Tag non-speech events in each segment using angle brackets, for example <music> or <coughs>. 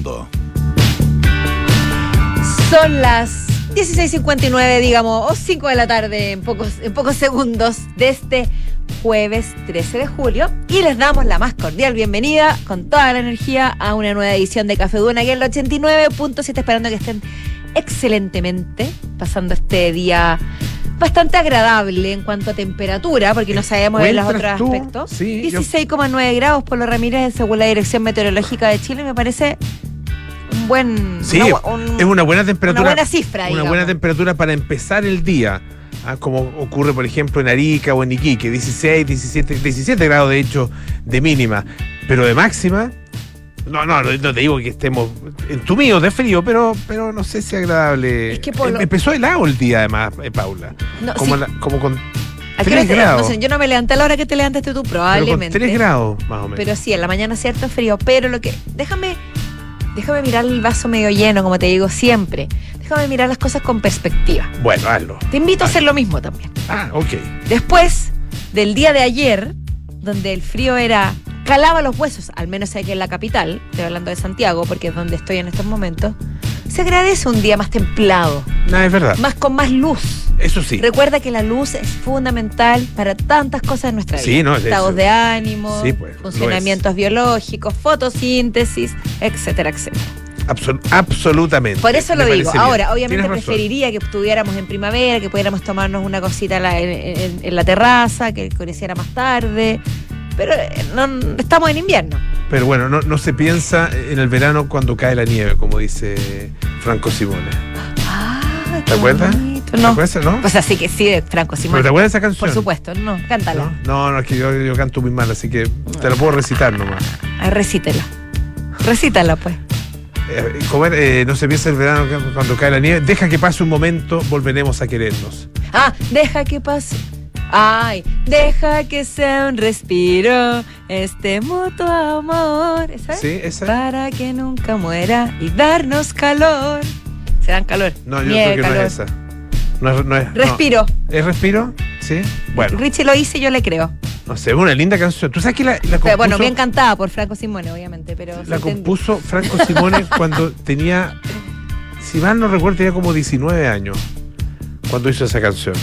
mundo. Son las 16.59, digamos, o 5 de la tarde en pocos, en pocos segundos de este jueves 13 de julio. Y les damos la más cordial bienvenida con toda la energía a una nueva edición de Café Duna, aquí en el 89.7, esperando que estén excelentemente pasando este día bastante agradable en cuanto a temperatura, porque no sabemos ver los otros aspectos. Sí, yo- 16,9 grados por los Ramírez, según la Dirección Meteorológica de Chile, me parece un buen. Sí, una bu- un- es una buena temperatura. una buena cifra, Una digamos. buena temperatura para empezar el día. ah, como ocurre, por ejemplo, en Arica o en Iquique, 16, 17, 17 grados de hecho de mínima. Pero de máxima, no, no, no, te digo que estemos entumidos de frío, pero, pero no sé si agradable. Es que por Em- Empezó helado el día, además, eh, Paula. No, como, sí. la- como con ¿A qué hora 3 te- grados. no sé, yo no me levanté a la hora que te levantaste tú, pero con probablemente. 3 grados, más o menos. Pero sí, en la mañana cierto frío. Pero lo que. Déjame. Déjame mirar el vaso medio lleno, como te digo siempre. Déjame mirar las cosas con perspectiva. bueno, hazlo. Te invito a hacer lo mismo también. Ah, ok. Después del día de ayer, donde el frío era. calaba los huesos, al menos aquí en la capital, estoy hablando de Santiago, porque es donde estoy en estos momentos. Se agradece un día más templado, Nada, es verdad. más con más luz. Eso sí. Recuerda que la luz es fundamental para tantas cosas en nuestra vida. Sí, no, es Estados eso. de ánimo, Sí, pues, funcionamientos biológicos, fotosíntesis, etcétera, etcétera. Absol- absolutamente. Por eso lo digo. bien. Ahora, obviamente Tienes razón. preferiría que estuviéramos en primavera, que pudiéramos tomarnos una cosita en la, en- en- la terraza, que oscureciera más tarde. Pero eh, no, estamos en invierno. Pero bueno, no, no se piensa en el verano cuando cae la nieve, como dice Franco Simone. Ah, ¿Te acuerdas? bonito. ¿Te No. acuerdas, no? O sea, sí que sí, de Franco ¿Pero Simón. te acuerdas de esa canción? Por supuesto, no, cántala. ¿No? No, es que yo, yo canto muy mal, así que te lo puedo recitar nomás. Ah, recítela. Recítala, pues. Eh, eh, no se piensa el verano cuando cae la nieve. Deja que pase un momento, volveremos a querernos. Ah, deja que pase. Ay, deja que sea un respiro este mutuo amor. ¿Sí? ¿Esa? Para que nunca muera y darnos calor. Se dan calor. No, yo Nieve, creo que no es esa. No es, no es- no. Respiro. ¿Es respiro? Sí. Bueno, Richie lo hice, yo le creo. no sé, una linda canción. ¿Tú sabes que la, la compuso, Pero bueno, bien cantada por Franco Simone, obviamente, pero la compuso Franco Simone <laughs> cuando tenía, si mal no recuerdo, tenía como 19 años cuando hizo esa canción.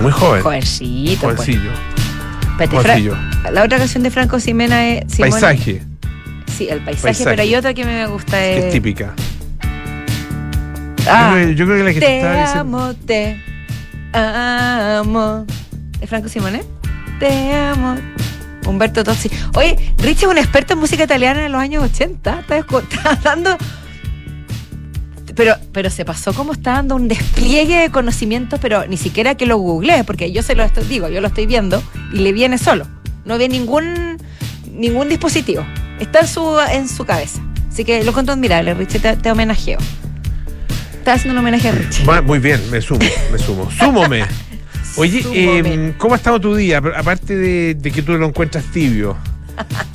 Muy joven. Jovencito, pues. Jovencillo. Fra- Jovencillo. La otra canción de Franco Simena es Paisaje, Sí, el paisaje, Paisaje. pero hay otra que me gusta. que eh, es típica. ah, yo, creo, yo creo que la que te, te estaba diciendo. amo, te amo. ¿Es Franco Simone? Te amo. Humberto Tozzi. Oye, Richie es un experto en música italiana en los años 80. Está, <laughs> está dando. Pero, pero se pasó como está dando un despliegue de conocimientos, pero ni siquiera que lo googleé, porque yo se lo estoy, digo, yo lo estoy viendo y le viene solo. No ve ningún ningún dispositivo. Está en su, en su cabeza. Así que lo encuentro admirable, Richie, te, te homenajeo. Estás haciendo un homenaje a Richie. Muy bien, me sumo, me sumo. <laughs> Súmome. Oye, eh, ¿cómo ha estado tu día? Aparte de, de que tú lo encuentras tibio. <laughs>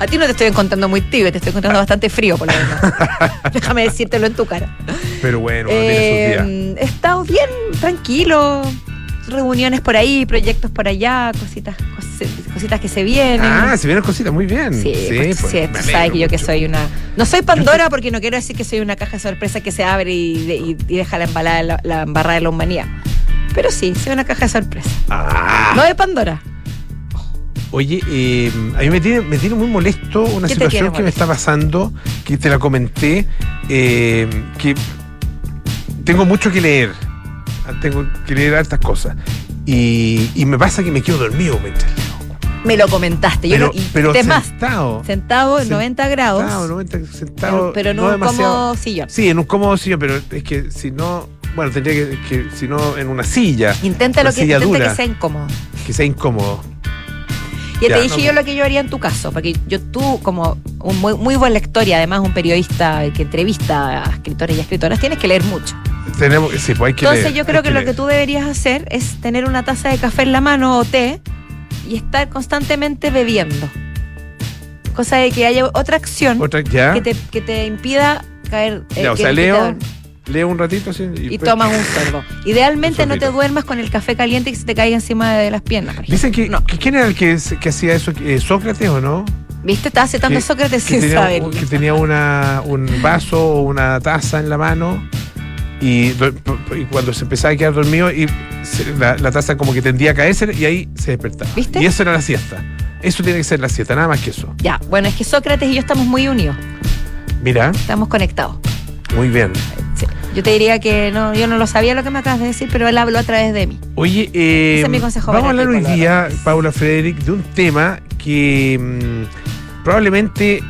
A ti no te estoy encontrando muy tibio, te estoy encontrando bastante frío, por lo menos. <laughs> Déjame decírtelo en tu cara. Pero bueno, uno tiene sus días. Eh, he estado bien, tranquilo. Reuniones por ahí, proyectos por allá, cositas, cos- cositas que se vienen. Ah, se vienen cositas muy bien. Sí, pues, pues, sí, alegro sabes que yo que soy una. No soy Pandora porque no quiero decir que soy una caja de sorpresa que se abre y, y- y deja la embalada, la, la embarrada de la humanidad. Pero sí, soy una caja de sorpresa. Ah. No de Pandora. Oye, eh, a mí me tiene, me tiene muy molesto una ¿Qué te tiene situación que me está pasando, que te la comenté, eh, que tengo mucho que leer. Ah, Tengo que leer hartas cosas. Y, y me pasa que me quedo dormido mientras leo. Me lo comentaste. Yo Pero, lo, y pero más, sentado. sentado en Sen- 90 grados. Sentado, 90, sentado, pero, pero no, un demasiado- cómodo sillón. Sí, en un cómodo sillón, pero es que si no, bueno, tendría que, que si no, en una silla, Inténtalo Una que, silla intenta dura. que sea incómodo. que sea incómodo. Ya, Ya, te dije no, yo lo que yo haría en tu caso, porque yo tú, como un muy, muy buen lector y además un periodista que entrevista a escritores y escritoras, tienes que leer mucho. Tenemos, sí, pues hay que Entonces leer, yo creo que lo que tú deberías hacer es tener una taza de café en la mano o té y estar constantemente bebiendo. Cosa de que haya otra acción Otra, que, te, que te impida caer. eh, ya, o que- sea, leo. Leo un ratito así, y, y después- tomas <laughs> un sorbo. Idealmente Un no te duermas con el café caliente y se te caiga encima de las piernas. Dicen que, No. que- ¿quién era el que, que hacía eso? Eh, ¿Sócrates o no? ¿Viste? Estaba citando a Sócrates que sin tenía, saberlo. que tenía una, un vaso o una taza en la mano y, do- y cuando se empezaba a quedar dormido y se- la, la taza como que tendía a caerse y ahí se despertaba. ¿Viste? Y eso era la siesta. Eso tiene que ser la siesta, nada más que eso. Ya, bueno, es que Sócrates y yo estamos muy unidos, Mira, estamos conectados. muy bien. Yo te diría que no, yo no lo sabía lo que me acabas de decir, pero él habló a través de mí. Oye, eh, Ese es mi consejo vamos a hablar hoy día, Paula Frederick, de un tema que mm, probablemente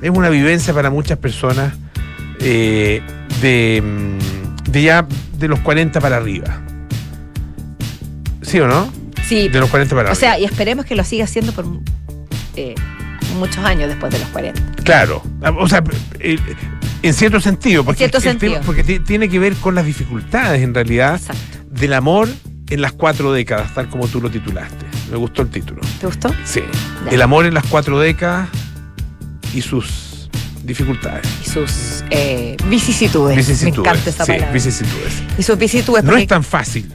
es una vivencia para muchas personas eh, de, mm, de ya de los 40 para arriba. ¿Sí o no? Sí, De los 40 para o arriba. sea, y esperemos que lo siga haciendo por eh, muchos años después de los 40. Claro, o sea, eh, en cierto sentido, porque, cierto tema- tiene que ver con las dificultades en realidad Exacto. del amor en las cuatro décadas, tal como tú lo titulaste. Me gustó el título. ¿Te gustó? Sí. Ya. El amor en las cuatro décadas y sus dificultades. Y sus eh, vicisitudes. Vicisitudes. Me encanta esa sí, palabra. vicisitudes. y sus vicisitudes. No es tan fácil.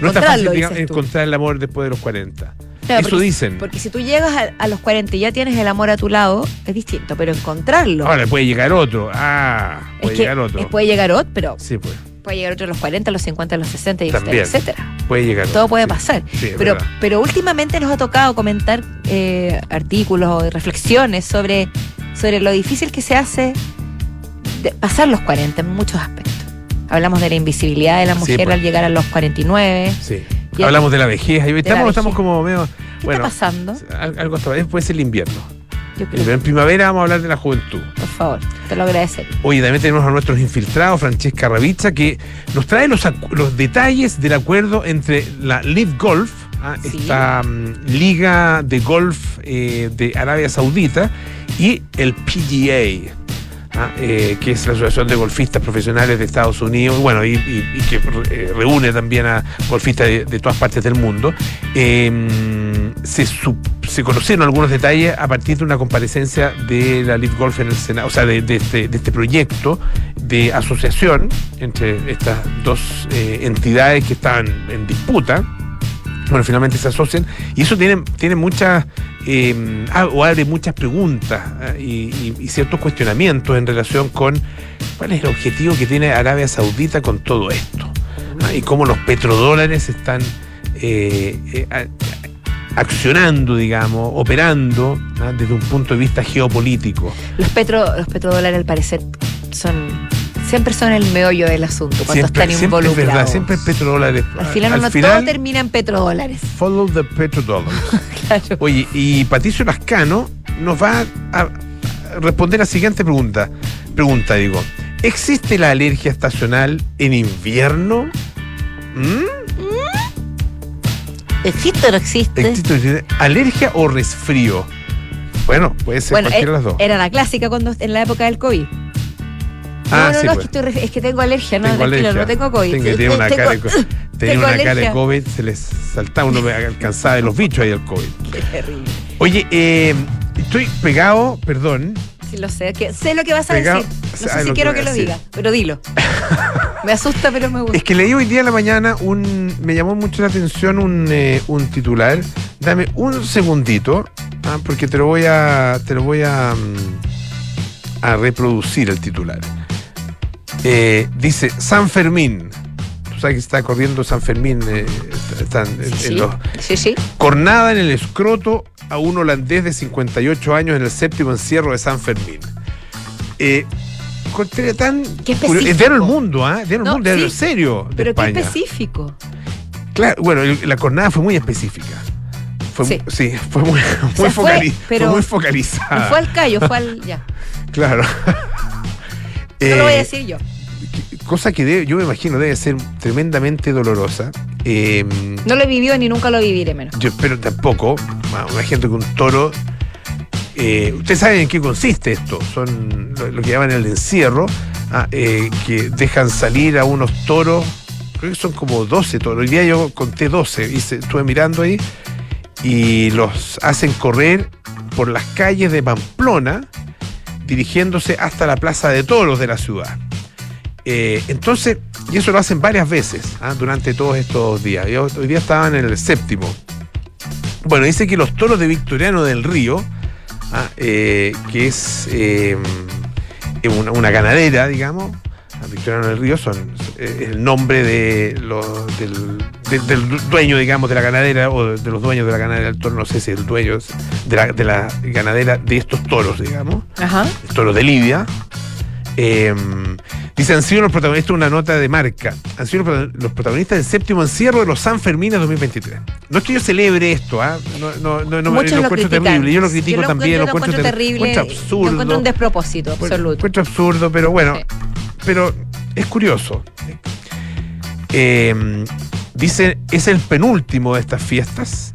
No es tan fácil digamos, encontrar el amor después de los 40. Claro, Eso porque- dicen. Porque si tú llegas a, a los 40 y ya tienes el amor a tu lado, es distinto, pero encontrarlo. Ahora puede llegar otro. Ah, es puede que llegar otro. eh, puede llegar otro, pero Sí, pues. puede llegar otro a los 40, a los 50, a los 60, y etcétera. Puede llegar Todo otro, puede sí. pasar. Sí, es Pero, verdad. pero últimamente nos ha tocado comentar eh, artículos o reflexiones sobre, sobre lo difícil que se hace de pasar los 40 en muchos aspectos. Hablamos de la invisibilidad de la Sí, mujer pues. al llegar a los 49. Sí. Hablamos de la vejez. Ahí estamos, como medio. ¿Qué Bueno, está pasando? al- algo hasta puede ser el invierno. Yo creo, en primavera vamos a hablar de la juventud. por favor, te lo agradecería. Oye, también tenemos a nuestros infiltrados, Francesca Ravizza, que nos trae los, los detalles del acuerdo entre la Live Golf, ah, Sí. esta mm, liga de golf eh, de Arabia Saudita, y el PGA. Ah, eh, que es la Asociación de Golfistas Profesionales de Estados Unidos, bueno, y, y- que eh, reúne también a golfistas de, todas partes del mundo. Eh, se, conocieron algunos detalles a partir de una comparecencia de la Live Golf en el Senado, o sea, de, de este, de este proyecto de asociación entre estas dos eh, entidades que estaban en disputa. Bueno, finalmente se asocian. Y eso tiene, tiene muchas, eh, ah, o abre muchas preguntas ah, y, ciertos cuestionamientos en relación con cuál es el objetivo que tiene Arabia Saudita con todo esto y cómo los petrodólares están eh, eh, accionando, digamos, operando desde un punto de vista geopolítico. Los, petro, los petrodólares, al parecer, son siempre son el meollo del asunto cuando Siempre, están siempre es involucrados. verdad, siempre petrodólares. Al final, no todo termina en petrodólares. follow the petrodólares. <laughs> Claro. Oye, y Patricio Lascano nos va a responder la siguiente pregunta. Pregunta, digo. ¿Existe la alergia estacional en invierno? ¿Mm? ¿Existe o no existe? ¿Existe alergia o resfrío? Bueno, puede ser Bueno, cualquiera de eh, las dos. era la clásica cuando en la época del COVID. Ah, no, no, sí, no, pues. es, que estoy es que tengo alergia, no, Tengo tranquilo, alergia. no tengo COVID. Tengo- Sí, tiene una <laughs> tengo- cara de co- tenía una cara de. COVID, se les saltaba, uno me <laughs> alcanzaba de los bichos ahí el COVID. <laughs> Qué terrible. Oye, eh, estoy pegado, perdón, Sí, lo sé. Que, sé lo que vas a Pegado- decir. No sé si que quiero que lo decir. diga, pero dilo. me asusta, pero me gusta. Es que leí hoy día en la mañana un. Me llamó mucho la atención un, eh, un titular. Dame un segundito, ah, porque te lo voy a. Te lo voy a. mm, a reproducir el titular. Eh, dice San Fermín. Tú sabes que está corriendo San Fermín. eh, están en- en Sí, los- sí, sí. Cornada en el escroto a un holandés de 58 años en el séptimo encierro de San Fermín. Eh, tan. Qué. Es diario El Mundo, ¿ah? Diario El No, Mundo, sí, serio. De Pero qué España. específico. Claro, bueno, el- la cornada fue muy específica. Fue, Sí. sí. fue muy, <laughs> muy, sea, fue, focali- fue pero- muy No focalizada. fue al callo, fue al. Ya. <laughs> Claro. No lo voy a Eh, decir yo. Cosa que debe- yo me imagino debe ser tremendamente dolorosa. Eh, No lo he vivido ni nunca lo viviré menos. yo espero tampoco. bueno, Imagino que un toro. eh, Ustedes saben en qué consiste esto. Son lo, lo que llaman el encierro, ah, eh, que dejan salir a unos toros. Creo que son como 12 toros. Hoy día yo conté 12. Hice, estuve mirando ahí. Y los hacen correr por las calles de Pamplona, dirigiéndose hasta la plaza de toros de la ciudad. Eh, entonces, y eso lo hacen varias veces ah, durante todos estos días. Yo- hoy día estaban en el séptimo. Bueno, dice que los toros de Victoriano del Río ah, eh, que es eh, una, una ganadera, digamos, Victoriano del Río son el nombre de del, del, dueño, digamos, de la ganadera o de, los dueños de la ganadera del toro, no sé si el dueño de la, de la ganadera de estos toros, digamos, Ajá. toros de Lidia. Eh, dice, han sido los protagonistas de una nota de marca. Han sido los protagonistas del séptimo encierro de los San Fermines 2023. No es que yo celebre esto, ¿ah? no, no, no, no lo, encuentro terrible. Yo lo critico también, lo encuentro, terrible. Lo encuentro absurdo. Lo encuentro un despropósito, absoluto. Lo encuentro absurdo, pero bueno pero es curioso. Eh, dice, es el penúltimo de estas fiestas,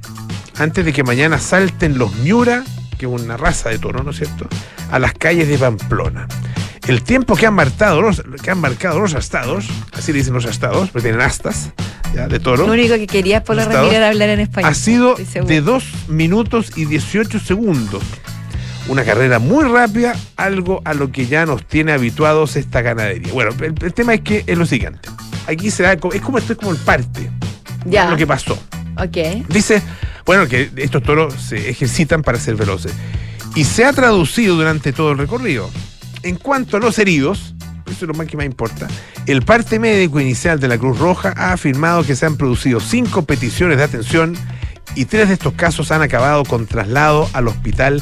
antes de que mañana salten los Miura, que es una raza de toro, ¿no es cierto?, a las calles de Pamplona. El tiempo que han marcado los, que han marcado los astados, así le dicen los astados, porque tienen astas de toro. Lo único que quería es por la hablar en español. Ha sido de 2 minutos y 18 segundos una carrera muy rápida, algo a lo que ya nos tiene habituados esta ganadería. Bueno, el, tema es que es lo siguiente. Aquí será, es como esto es como el parte. Ya. Lo que pasó. Ok. Dice, bueno, que estos toros se ejercitan para ser veloces. Y se ha traducido durante todo el recorrido. En cuanto a los heridos, eso es lo más que más importa, el parte médico inicial de la Cruz Roja ha afirmado que se han producido cinco peticiones de atención y tres de estos casos han acabado con traslado al hospital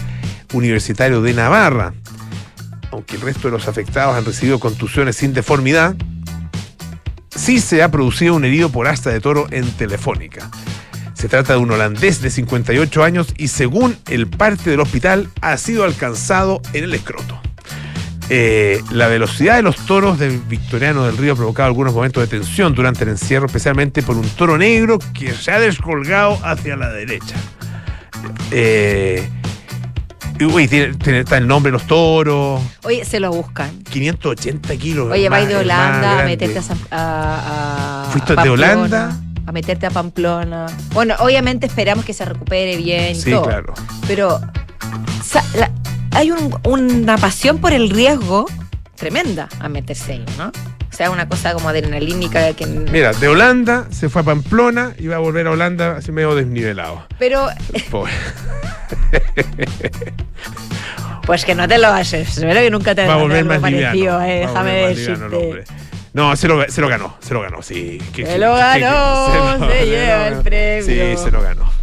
Universitario de Navarra. Aunque el resto de los afectados han recibido contusiones sin deformidad, sí se ha producido un herido por asta de toro en Telefónica. Se trata de un holandés de 58 años y según el parte del hospital ha sido alcanzado en el escroto. Eh, la velocidad de los toros del Victoriano del Río ha provocado algunos momentos de tensión durante el encierro, especialmente por un toro negro que se ha descolgado hacia la derecha. Eh, Uy, tiene, está el nombre de los toros. Oye, se lo buscan. 580 kilos. Oye, vais de Holanda a meterte a, a ¿Fuiste de Holanda? A meterte a Pamplona. Bueno, obviamente esperamos que se recupere bien y sí, claro. Pero hay una pasión por el riesgo tremenda a meterse ahí, ¿no? O sea, una cosa como adrenalínica que... Mira, de Holanda se fue a Pamplona y va a volver a Holanda así medio desnivelado. Pero... <laughs> pues que no te lo haces. Espero que nunca te va a volver más parecido, eh, déjame decirte. No, se lo, se lo ganó, se lo ganó, sí. se lo ganó, <laughs> se, lleva el <laughs> premio. Sí, se lo ganó.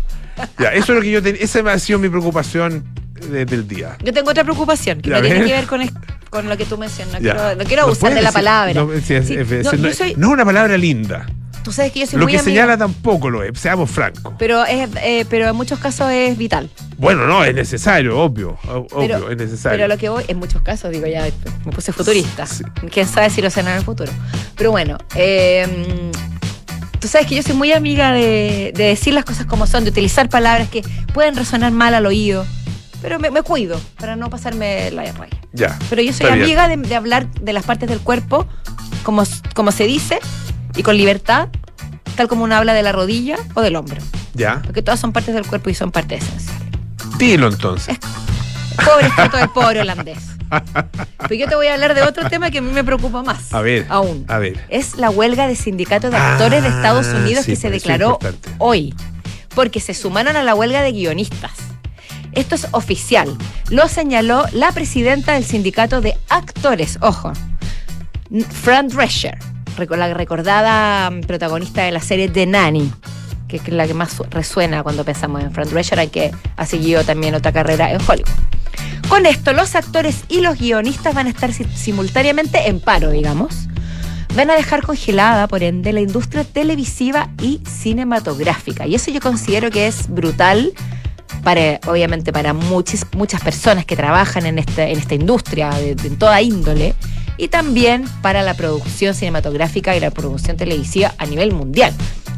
Ya, eso es lo que yo tenía, esa ha sido mi preocupación desde el día. Yo tengo otra preocupación que no tiene que ver con, con lo que tú mencionas. No quiero, no quiero abusar de la palabra. No, es, no, una palabra linda. Tú sabes que yo soy Lo que señala tampoco lo es, seamos francos. Pero, es, eh, pero en muchos casos es vital. Bueno, no, es necesario, obvio. Obvio, es necesario. Pero lo que voy, en muchos casos, digo ya, me puse futurista. Quién sabe si lo será en el futuro. Pero bueno, eh, tú sabes que yo soy muy amiga de, decir las cosas como son, de utilizar palabras que pueden resonar mal al oído. Pero me, cuido para no pasarme la raya. Ya. Pero yo soy amiga de, hablar de las partes del cuerpo como, como se dice y con libertad, tal como uno habla de la rodilla o del hombro. Ya. Porque todas son partes del cuerpo y son partes esenciales. Dilo entonces. pobre escrito del pobre holandés. Pero yo te voy a hablar de otro tema que a mí me preocupa más. A ver. Aún. A ver. Es la huelga de sindicatos de actores de Estados ah, Unidos que se declaró hoy. Porque se sumaron a la huelga de guionistas. Esto es oficial. Lo señaló la presidenta del sindicato de actores. Ojo. Fran Drescher la recordada mm, protagonista de la serie The Nanny, que es la que más resuena cuando pensamos en Fran Drescher, que ha seguido también otra carrera en Hollywood. Con esto, los actores y los guionistas van a estar simultáneamente en paro, digamos. Van a dejar congelada, por ende, la industria televisiva y cinematográfica. Y eso yo considero que es brutal para, obviamente, para muchas, muchas personas que trabajan en, esta, en esta industria de, de toda índole y también para la producción cinematográfica y la producción televisiva a nivel mundial.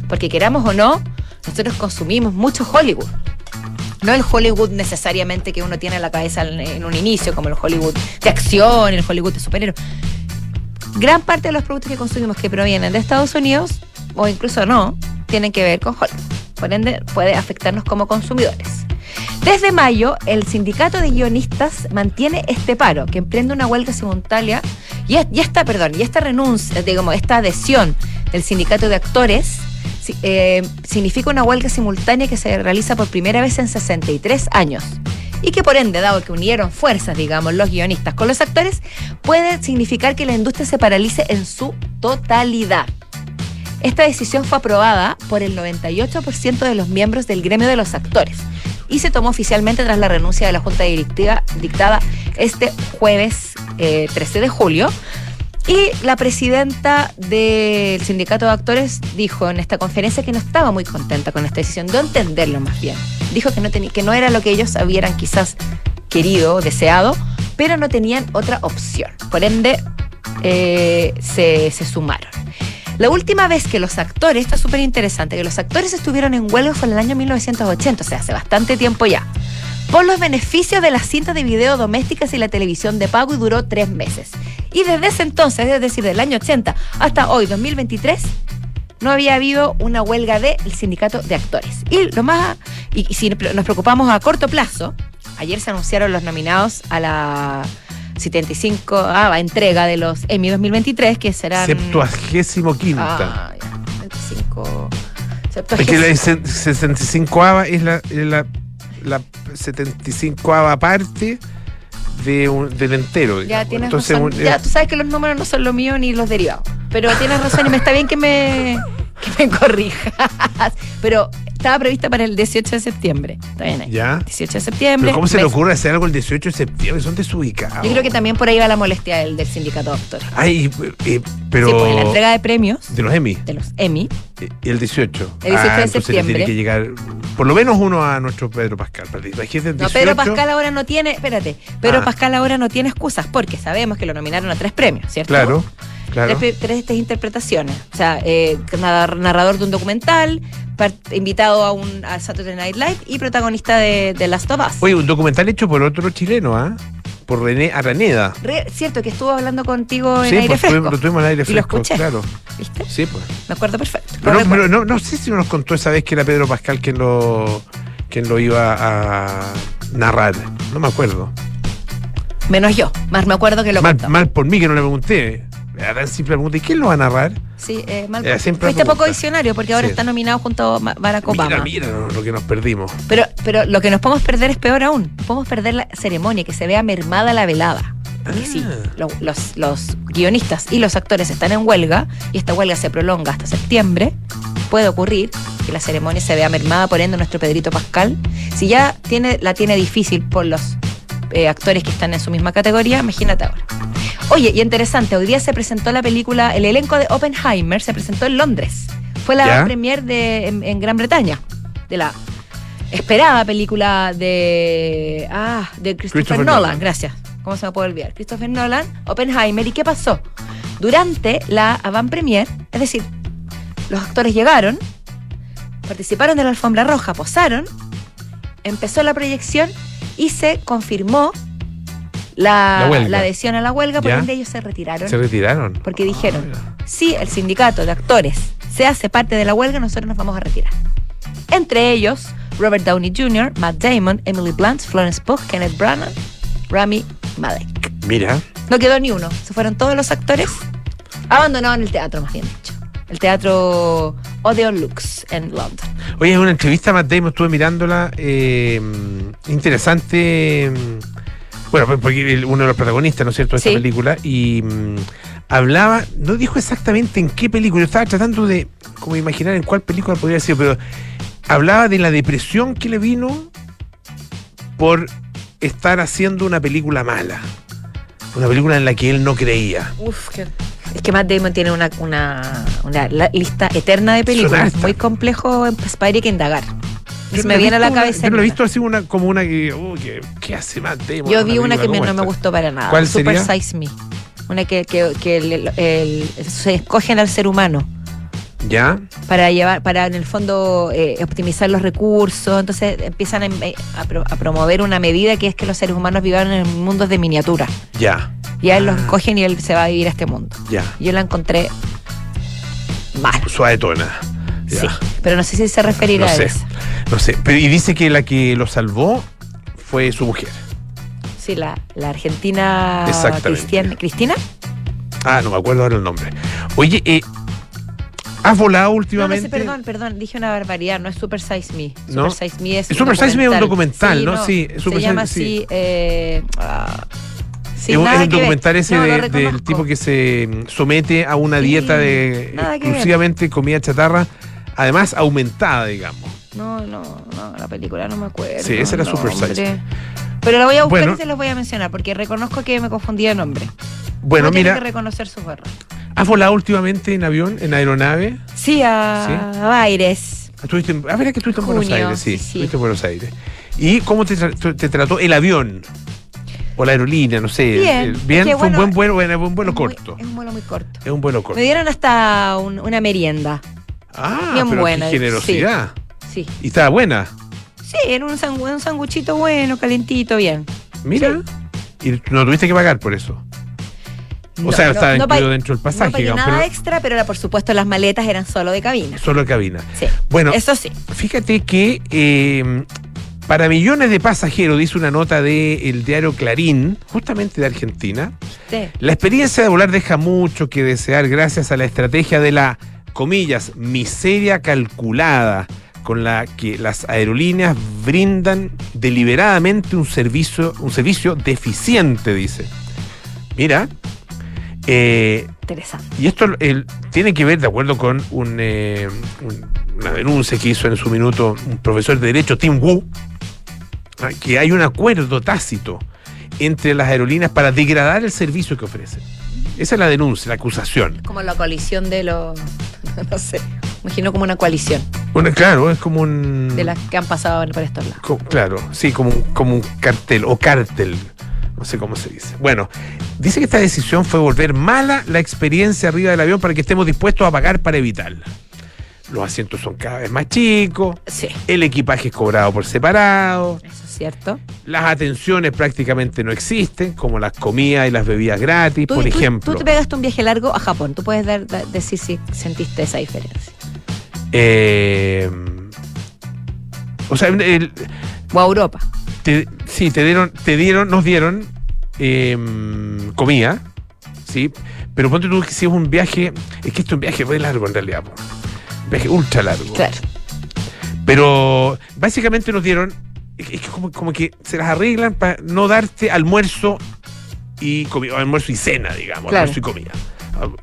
Porque queramos o no, nosotros consumimos mucho Hollywood. No el Hollywood necesariamente que uno tiene en la cabeza en un inicio, como el Hollywood de acción, el Hollywood de superhéroes. Gran parte de los productos que consumimos que provienen de Estados Unidos, o incluso no, tienen que ver con Hollywood. Por ende, puede afectarnos como consumidores. Desde mayo, el sindicato de guionistas mantiene este paro, que emprende una huelga simultánea y, esta, perdón, y esta renuncia, digamos, esta adhesión del sindicato de actores eh, significa una huelga simultánea que se realiza por primera vez en 63 años y que por ende, dado que unieron fuerzas, digamos, los guionistas con los actores, puede significar que la industria se paralice en su totalidad. Esta decisión fue aprobada por el 98% de los miembros del gremio de los actores y se tomó oficialmente tras la renuncia de la Junta Directiva dictada este jueves 13 de julio, y la presidenta del sindicato de actores dijo en esta conferencia que no estaba muy contenta con esta decisión, de entenderlo más bien. Dijo que no, que no era lo que ellos hubieran quizás querido, deseado, pero no tenían otra opción. Por ende, eh, se, se sumaron. La última vez que los actores, esto es súper interesante, que los actores estuvieron en huelga fue en el año 1980, o sea, hace bastante tiempo ya por los beneficios de las cintas de video domésticas y la televisión de pago y duró tres meses. Y desde ese entonces, es decir, del año 80 hasta hoy, 2023, no había habido una huelga del sindicato de actores. Y lo más, y, si nos preocupamos a corto plazo, ayer se anunciaron los nominados a la 75 ah, entrega de los Emmy 2023, que serán... Septuagésimo quinta. Ah, ya, 25... Es que la 65 es la, es la la 75 parte de un, del entero. Ya tienes razón. ya, tú sabes que los números no son lo mío ni los derivados. Pero tienes razón y me está bien que me, <laughs> que me corrijas. Pero estaba prevista para el 18 de septiembre. Está bien ahí. ¿Ya? 18 de septiembre. ¿Cómo se le ocurre hacer algo el 18 de septiembre? Son desubicados. Yo creo que también por ahí va la molestia del, del sindicato doctor. Ay, eh, pero. Sí, pues la entrega de premios. De los Emmy. De los Emmy. Y el 18. El 18 de septiembre. Tiene que llegar por lo menos uno a nuestro Pedro Pascal. No, Pedro Pascal ahora no tiene. Espérate. Pedro ah. Pascal ahora no tiene excusas porque sabemos que lo nominaron a tres premios, ¿cierto? Claro. Claro. Tres, tres, interpretaciones. O sea, eh, narrador de un documental, invitado a un a Saturday Night Live y protagonista de, de Last of Us. Oye, un documental hecho por otro chileno, ¿ah? Por René Araneda. cierto, que estuvo hablando contigo en sí, aire pues, fresco. lo tuvimos en aire fresco. Y lo escuché. Claro. ¿Viste? Sí, pues. Me acuerdo perfecto. Pero, no, pero no, no, sé si nos contó esa vez que era Pedro Pascal quien lo, quien lo iba a narrar. No me acuerdo. Menos yo. Más me acuerdo que lo mal, contó. Mal por mí que no le pregunté. Era tan simple pregunta. ¿Y quién lo va a narrar? Sí, eh, mal Fuiste pregunta. poco visionario porque ahora Sí. está nominado junto a Barack Obama. Mira, mira lo que nos perdimos. Pero, pero lo que nos podemos perder es peor aún. Podemos perder la ceremonia, que se vea mermada la velada. Porque Ah. sí, lo- los, los guionistas y los actores están en huelga y esta huelga se prolonga hasta septiembre. Puede ocurrir que la ceremonia se vea mermada, por ende, nuestro Pedrito Pascal. Si ya tiene, la tiene difícil por los eh, actores que están en su misma categoría, imagínate ahora. Oye, y interesante, hoy día se presentó la película, el elenco de Oppenheimer se presentó en Londres. Fue la ¿Ya? premier de, en, en Gran Bretaña, de la esperada película de, ah, de Christopher, Christopher Nolan. Nolan. Gracias. ¿Cómo se me puede olvidar? Christopher Nolan, Oppenheimer. ¿Y qué pasó? Durante la avant premier, es decir, los actores llegaron, participaron de la alfombra roja, posaron, empezó la proyección y se confirmó la, La huelga. la adhesión a la huelga, por ende ellos se retiraron. Se retiraron. Porque dijeron, Ah, si el sindicato de actores se hace parte de la huelga, nosotros nos vamos a retirar. Entre ellos, Robert Downey Jr., Matt Damon, Emily Blunt, Florence Pugh, Kenneth Branagh, Rami Malek. Mira. No quedó ni uno. Se fueron todos los actores. Abandonaron el teatro, más bien dicho. El teatro Odeon Lux en London. Oye, es una entrevista a Matt Damon, estuve mirándola. eh, interesante. Bueno, porque uno de los protagonistas, ¿no es cierto?, de esta Sí. película. Y mm, hablaba, no dijo exactamente en qué película. Yo estaba tratando de como imaginar en cuál película podría ser, pero hablaba de la depresión que le vino por estar haciendo una película mala. Una película en la que él no creía. Uf, que... Es que Matt Damon tiene una, una, lista eterna de películas. Muy complejo para ir que indagar. Yo me viene a la visto una- cabeza. Yo no he visto así una, como una que, oh, que, ¿qué hace Matt Damon? Yo vi una que me- no me gustó para nada. ¿Cuál Super sería? Size Me. Una que, que, que el- el- se escogen al ser humano? ¿Ya? para llevar, para en el fondo eh, optimizar los recursos. Entonces empiezan a, a pro- a promover una medida que es que los seres humanos vivan en mundos de miniatura. Ya. Y a él los Ah. cogen y él se va a vivir a este mundo. Ya. Yo la encontré mala. Suavetona. Sí, pero no sé si se referirá No a sé. eso. No sé. Pero, y dice que la que lo salvó fue su mujer. Sí, la, la argentina. Cristian- Cristina. Ah, no me acuerdo ahora el nombre. Oye, eh, ¿Has volado No, no últimamente? sé, perdón, perdón, dije una barbaridad, no es Super Size Me. ¿No? Super Size Me es. Super Size Me es un documental, Sí, ¿no? Sí, es Super se llama sí. así. Eh, ah, sí, es ver. documental ese No, de- del tipo que se somete a una dieta de exclusivamente comida chatarra, además aumentada, digamos. No, no, no, la película no me acuerdo. Sí, esa era no, Super Size. hombre. Pero la voy a buscar Bueno. y se los voy a mencionar porque reconozco que me confundí de nombre. Bueno, Uno tiene mira, que reconocer sus errores. ¿has volado últimamente en avión, en aeronave? Sí, a Aires. ¿Estuviste en- a ver, que estuviste en Buenos Aires, sí, sí, sí. estuviste en Buenos Aires. ¿Y cómo te, tra- te trató el avión? O la aerolínea, no sé. Bien, es bien fue bueno, un buen vuelo, bueno, un vuelo corto. es un vuelo muy corto. Es un vuelo corto. Me dieron hasta un- una merienda. Ah, bien pero buena, qué generosidad. Sí. Y estaba buena. Sí, era un, sangu- un sanguchito bueno, calentito, bien. Mira. Y no tuviste que pagar por eso. O sea, estaba incluido pa- dentro del pasaje, No digamos, nada pero- extra, pero era, por supuesto las maletas eran solo de cabina. Solo cabina. Sí. Bueno, Eso sí. fíjate que eh, para millones de pasajeros, dice una nota del diario Clarín, justamente de Argentina, Sí. La experiencia de volar deja mucho que desear gracias a la estrategia de la, comillas, miseria calculada con la que las aerolíneas brindan deliberadamente un servicio, un servicio deficiente, dice. Mira, eh, Interesante. y esto tiene que ver, de acuerdo con un, eh, un- una denuncia que hizo en su minuto un profesor de Derecho, Tim Wu, ah, que hay un acuerdo tácito entre las aerolíneas para degradar el servicio que ofrecen. Esa es la denuncia, la acusación. Como la coalición de los. <laughs> No sé. Imagino como una coalición Bueno, claro, es como un. de las que han pasado por estos lados. co- claro, sí, como un, como un cartel o cártel. No sé cómo se dice. Bueno, dice que esta decisión fue volver mala la experiencia arriba del avión para que estemos dispuestos a pagar para evitarla. Los asientos son cada vez más chicos, Sí, el equipaje es cobrado por separado, eso es cierto. las atenciones prácticamente no existen, como las comidas y las bebidas gratis, Tú, por tú- ejemplo. tú te pegaste un viaje largo a Japón. Tú puedes dar- da- decir si sentiste esa diferencia. Eh, o sea, el- O a Europa. te- sí, te dieron, te dieron, nos dieron eh, comida, sí, pero ponte tú que si es un viaje, es que esto es un viaje muy largo en realidad, po. Viaje ultra largo. Claro. Pero básicamente nos dieron, es que como, como que se las arreglan para no darte almuerzo y comida, o almuerzo y cena, digamos, Claro. almuerzo y comida.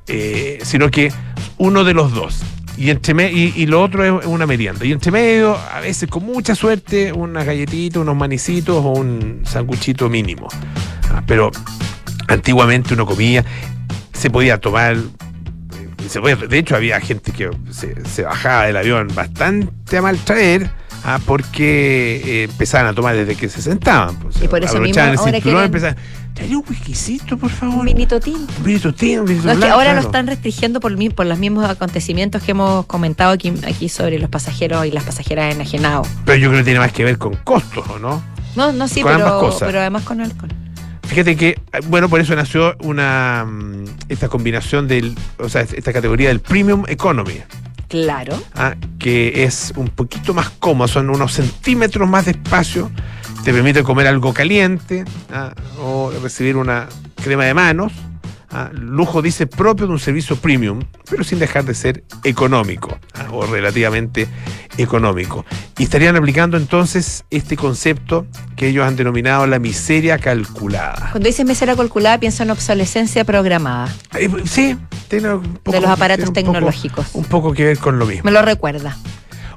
Eh, sino que uno de los dos. Y, entre me- y, y lo otro es una merienda. Y entre medio, a veces con mucha suerte, unas galletitas, unos manicitos o un sanguchito mínimo. Ah, pero antiguamente uno comía, se podía tomar. Se de hecho, había gente que se, se bajaba del avión bastante a mal traer. ah, porque eh, empezaban a tomar desde que se sentaban. pues, Y por eso mismo el ahora cinturón, quieren- empezaban, "Trae un whiskycito, por favor. Un minito tinto. Un vinito tinto, un vinito No, es que blanco", ahora lo están restringiendo por, por los mismos acontecimientos que hemos comentado aquí, aquí sobre los pasajeros y las pasajeras enajenados. Pero yo creo que tiene más que ver con costos, ¿o no? No, no, sí, pero, pero además con alcohol. Fíjate que, bueno, por eso nació una mm, esta combinación del, o sea, esta categoría del Premium Economy, Claro. ah, que es un poquito más cómodo, son unos centímetros más de espacio, te permite comer algo caliente ah, o recibir una crema de manos. Ah, lujo dice propio de un servicio premium, pero sin dejar de ser económico ah, o relativamente económico. Y estarían aplicando entonces este concepto que ellos han denominado la miseria calculada. Cuando dices mesera calculada, pienso en obsolescencia programada Eh, sí, tiene un poco, de los aparatos poco- tecnológicos. un poco que ver con lo mismo. Me lo recuerda.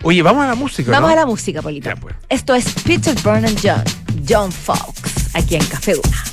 Oye, vamos a la música. Vamos ¿no? a la música, Polito. Ya, pues. Esto es Peter Burnham John, John Fox, aquí en Café Una.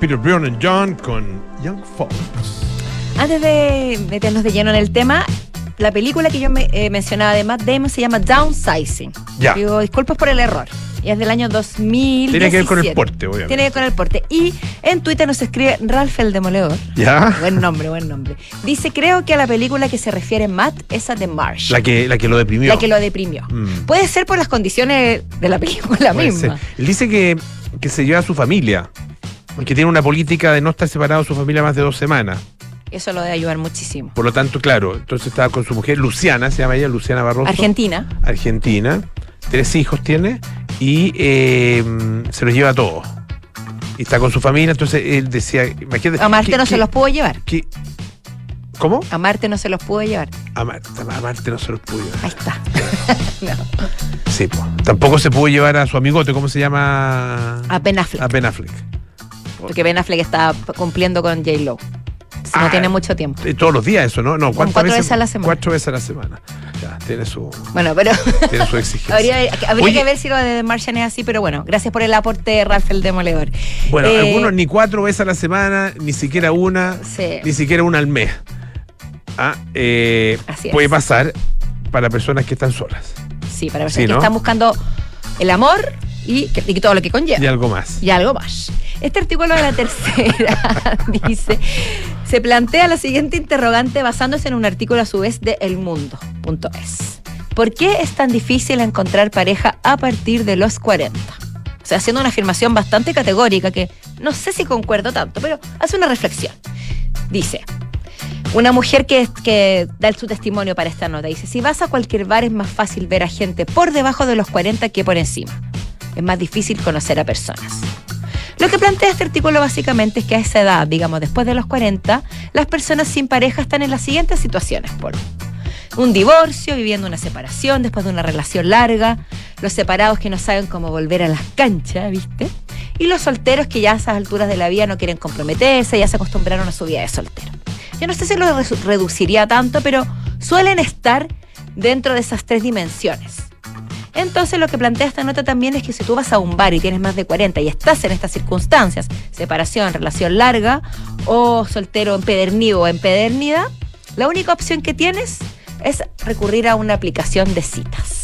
Peter Brown and John con Young Folks. Antes de meternos de lleno en el tema, la película que yo me, eh, mencionaba de Matt Damon se llama Downsizing. Ya. Digo, disculpas por el error. Y es del año 2000. Tiene que ver con el porte, obviamente. Tiene que ver con el porte. Y en Twitter nos escribe Ralph el Demoledor. ¿Ya? Buen nombre, buen nombre. Dice, creo que a la película que se refiere Matt es a The Marsh. La que, la que lo deprimió. La que lo deprimió. Mm. Puede ser por las condiciones de la película Puede misma. ser. Él dice que, que se lleva a su familia. Porque tiene una política de no estar separado de su familia más de dos semanas. Eso lo debe ayudar muchísimo. Por lo tanto, claro, entonces estaba con su mujer, Luciana, se llama ella, Luciana Barroso. Argentina. Argentina. Tres hijos tiene y eh, se los lleva a todos. Y está con su familia, entonces él decía, imagínate. A Marte ¿qué- no se los pudo llevar. qué- ¿Cómo? A Marte no se los pudo llevar. A Marte, a Marte no se los pudo llevar. Ahí está. <laughs> No. Sí, po. Tampoco se pudo llevar a su amigote, ¿cómo se llama? A Ben Affleck. A Ben Affleck. Porque Ben Affleck está cumpliendo con J. Lo. No Ah, tiene mucho tiempo. Eh, Todos los días eso, ¿no? No, ¿cuántas cuatro veces a la semana. Cuatro veces a la semana. Ya, tiene su, Bueno, pero <laughs> tiene su exigencia. habría, habría Oye, que ver si lo de Martian es así, pero bueno, gracias por el aporte, Ralph el Demoledor. Bueno, Eh, algunos ni cuatro veces a la semana, ni siquiera una, Sí. ni siquiera una al mes. Ah, eh, Así es. puede pasar para personas que están solas. Sí, para personas Sí, que están buscando el amor y, que- y todo lo que conlleva. Y algo más. y algo más. Este artículo de la tercera <laughs> dice, se plantea la siguiente interrogante basándose en un artículo a su vez de elmundo.es. ¿Por qué es tan difícil encontrar pareja a partir de los 40? O sea, haciendo una afirmación bastante categórica que no sé si concuerdo tanto, pero hace una reflexión. Dice, una mujer que, que da su testimonio para esta nota dice, si vas a cualquier bar es más fácil ver a gente por debajo de los 40 que por encima. Es más difícil conocer a personas. Lo que plantea este artículo básicamente es que a esa edad, digamos después de los 40, las personas sin pareja están en las siguientes situaciones. Por Un divorcio, viviendo una separación después de una relación larga, los separados que no saben cómo volver a las canchas, ¿viste? Y los solteros que ya a esas alturas de la vida no quieren comprometerse, ya se acostumbraron a su vida de soltero. Yo no sé si lo reduciría tanto, pero suelen estar dentro de esas tres dimensiones. Entonces lo que plantea esta nota también es que si tú vas a un bar y tienes más de 40 y estás en estas circunstancias, separación, relación larga o soltero empedernido o empedernida, la única opción que tienes es recurrir a una aplicación de citas.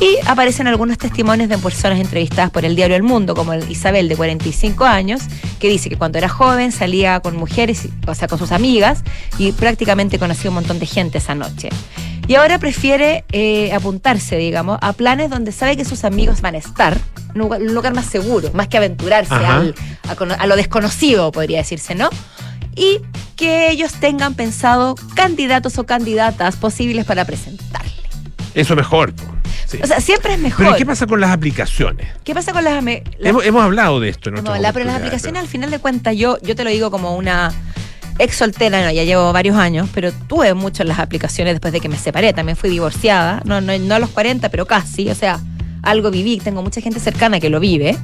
Y aparecen algunos testimonios de personas entrevistadas por el diario El Mundo, como el Isabel de 45 años, que dice que cuando era joven salía con mujeres, o sea, con sus amigas, y prácticamente conocía un montón de gente esa noche. Y ahora prefiere eh, apuntarse, digamos, a planes donde sabe que sus amigos van a estar, en un lugar, más seguro, más que aventurarse al- a, lo desconocido, podría decirse, ¿no? Y que ellos tengan pensado candidatos o candidatas posibles para presentarle. Eso mejor. Sí. O sea, siempre es mejor. Pero ¿qué pasa con las aplicaciones? ¿Qué pasa con las, las- Hemos, hemos hablado de esto en no, otras la- pero las aplicaciones al final de cuentas yo, yo te lo digo como una ex soltera, ya llevo varios años, pero tuve mucho en las aplicaciones después de que me separé, también fui divorciada, no, no, no a los 40, pero casi, o sea, algo viví, tengo mucha gente cercana que lo vive.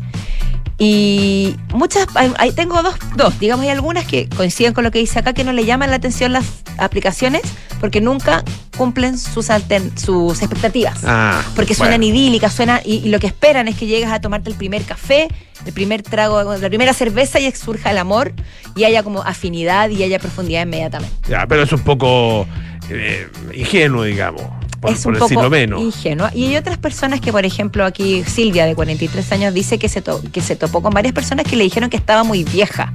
Y muchas, hay- hay- tengo dos, dos, digamos, hay algunas que coinciden con lo que dice acá, que no le llaman la atención las aplicaciones porque nunca cumplen sus, sus expectativas. Ah, Porque bueno. suenan idílicas, suena y, y lo que esperan es que llegues a tomarte el primer café, el primer trago, la primera cerveza y surja el amor y haya como afinidad y haya profundidad inmediatamente. Ya, pero es un poco eh, ingenuo, digamos, por, es por un poco menos. ingenuo. Y hay otras personas que, por ejemplo, aquí Silvia de 43 años dice que se, to- que se topó con varias personas que le dijeron que estaba muy vieja.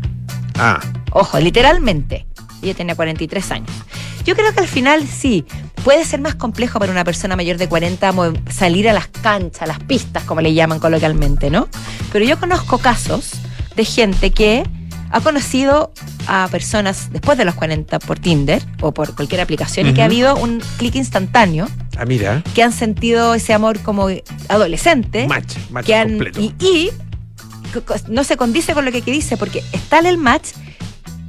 Ah, Ojo, literalmente. Ella tenía 43 años. Yo creo que al final sí, puede ser más complejo para una persona mayor de 40 mo- salir a las canchas, a las pistas, como le llaman coloquialmente, ¿no? Pero yo conozco casos de gente que ha conocido a personas después de los 40 por Tinder o por cualquier aplicación y que ha habido un clic instantáneo, ah, mira, que han sentido ese amor como adolescente match, match que han- completo. y, no se condice con lo que, dice, porque está en el match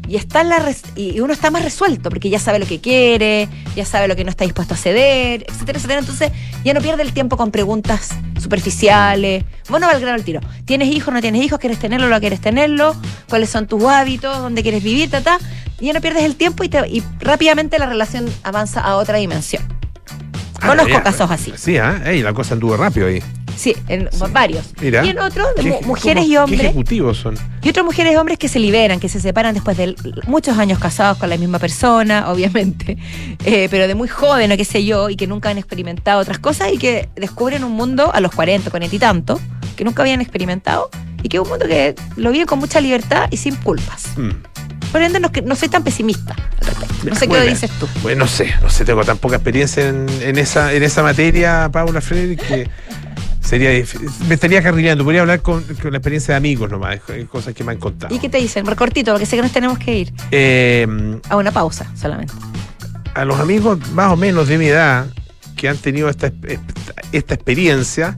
y está la res- y uno está más resuelto, porque ya sabe lo que quiere, ya sabe lo que no está dispuesto a ceder, etcétera, etcétera. Entonces ya no pierde el tiempo con preguntas superficiales. Bueno, va al grano al tiro. ¿Tienes hijos, no tienes hijos? ¿Quieres tenerlo, no quieres tenerlo? ¿Cuáles son tus hábitos? ¿Dónde quieres vivir? Ta, ta. Y ya no pierdes el tiempo y, te- y rápidamente la relación avanza a otra dimensión. Ah, Conozco ya, casos así. Sí, ah, ey, la cosa anduvo rápido ahí. Sí, en varios. Mira. Y en otros, de Qué- mu- mujeres y hombres. Qué ejecutivos son. Y otras mujeres y hombres que se liberan, que se separan después de muchos años casados con la misma persona, <laughs> obviamente, eh, pero de muy joven o qué sé yo, y que nunca han experimentado otras cosas y que descubren un mundo a los 40, 40 y tanto, que nunca habían experimentado, y que es un mundo que lo viven con mucha libertad y sin culpas. Mm. Por ende, no, no soy tan pesimista al respecto. No sé Bueno, qué dices tú. Bueno, no sé, no sé, tengo tan poca experiencia en, en esa, en esa materia, Paula Frederick, que sería me estaría carrileando. Podría hablar con, con la experiencia de amigos nomás, cosas que me han contado. ¿Y qué te dicen? Por cortito, porque sé que nos tenemos que ir Eh, a una pausa solamente. a los amigos más o menos de mi edad que han tenido esta, esta, esta experiencia,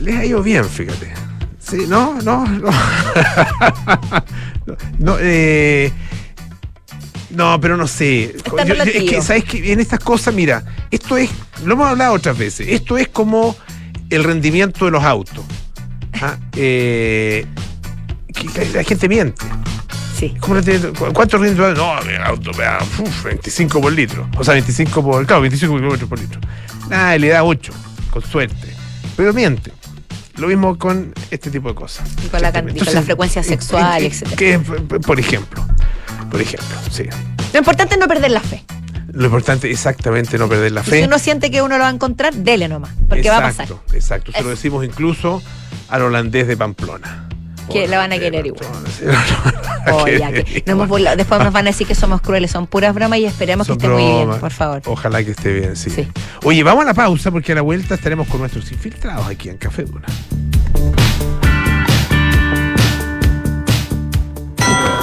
les ha ido bien, fíjate. Sí, no, no, no. <laughs> no, no, eh, no, pero no sé. Yo- yo- es que, ¿sabes que En estas cosas, mira, esto es, lo hemos hablado otras veces, esto es como el rendimiento de los autos. ¿ah? Eh, que- la gente miente. Sí. ¿Cómo ¿Cuánto rinde? No, mi auto me da uf, 25 por litro. O sea, 25 por. Claro, 25 kilómetros por litro. Nada, le da 8, con suerte. Pero miente. Lo mismo con este tipo de cosas. Y con la y con la frecuencia sexual, eh, etcétera. que, por ejemplo. Por ejemplo, sí. Lo importante es no perder la fe. Lo importante es exactamente no perder la Y fe. si uno siente que uno lo va a encontrar, dele nomás, porque va a pasar. Exacto, exacto. Se lo decimos incluso al holandés de Pamplona. Que la van a querer igual. <laughs> Después nos van a decir que somos crueles, son puras bromas y esperemos Son que esté muy bien, por favor. Ojalá que esté bien, sí. Sí. Oye, vamos a la pausa porque a la vuelta estaremos con nuestros infiltrados aquí en Café Duna.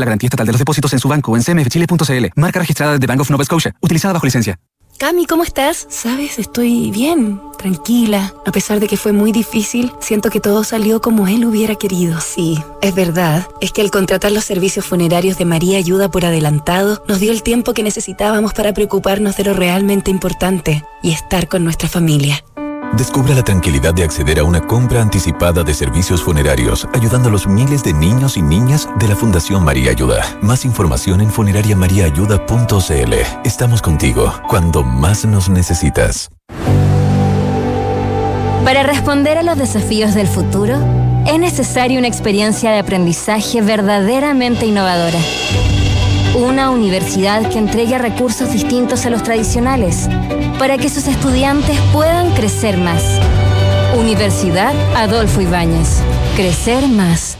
la garantía estatal de los depósitos en su banco o en cmfchile.cl. Marca registrada de Bank of Nova Scotia, utilizada bajo licencia. Cami, ¿cómo estás? Sabes, estoy bien, tranquila. A pesar de que fue muy difícil, siento que todo salió como él hubiera querido. Sí, es verdad. Es que al contratar los servicios funerarios de María Ayuda por adelantado, nos dio el tiempo que necesitábamos para preocuparnos de lo realmente importante y estar con nuestra familia. Descubra la tranquilidad de acceder a una compra anticipada de servicios funerarios, ayudando a los miles de niños y niñas de la Fundación María Ayuda. Más información en funerariamariaayuda.cl. Estamos contigo cuando más nos necesitas. Para responder a los desafíos del futuro, es necesaria una experiencia de aprendizaje verdaderamente innovadora. Una universidad que entregue recursos distintos a los tradicionales para que sus estudiantes puedan crecer más. Universidad Adolfo Ibáñez. Crecer más.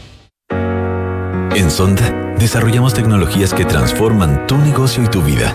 En Sonda, desarrollamos tecnologías que transforman tu negocio y tu vida,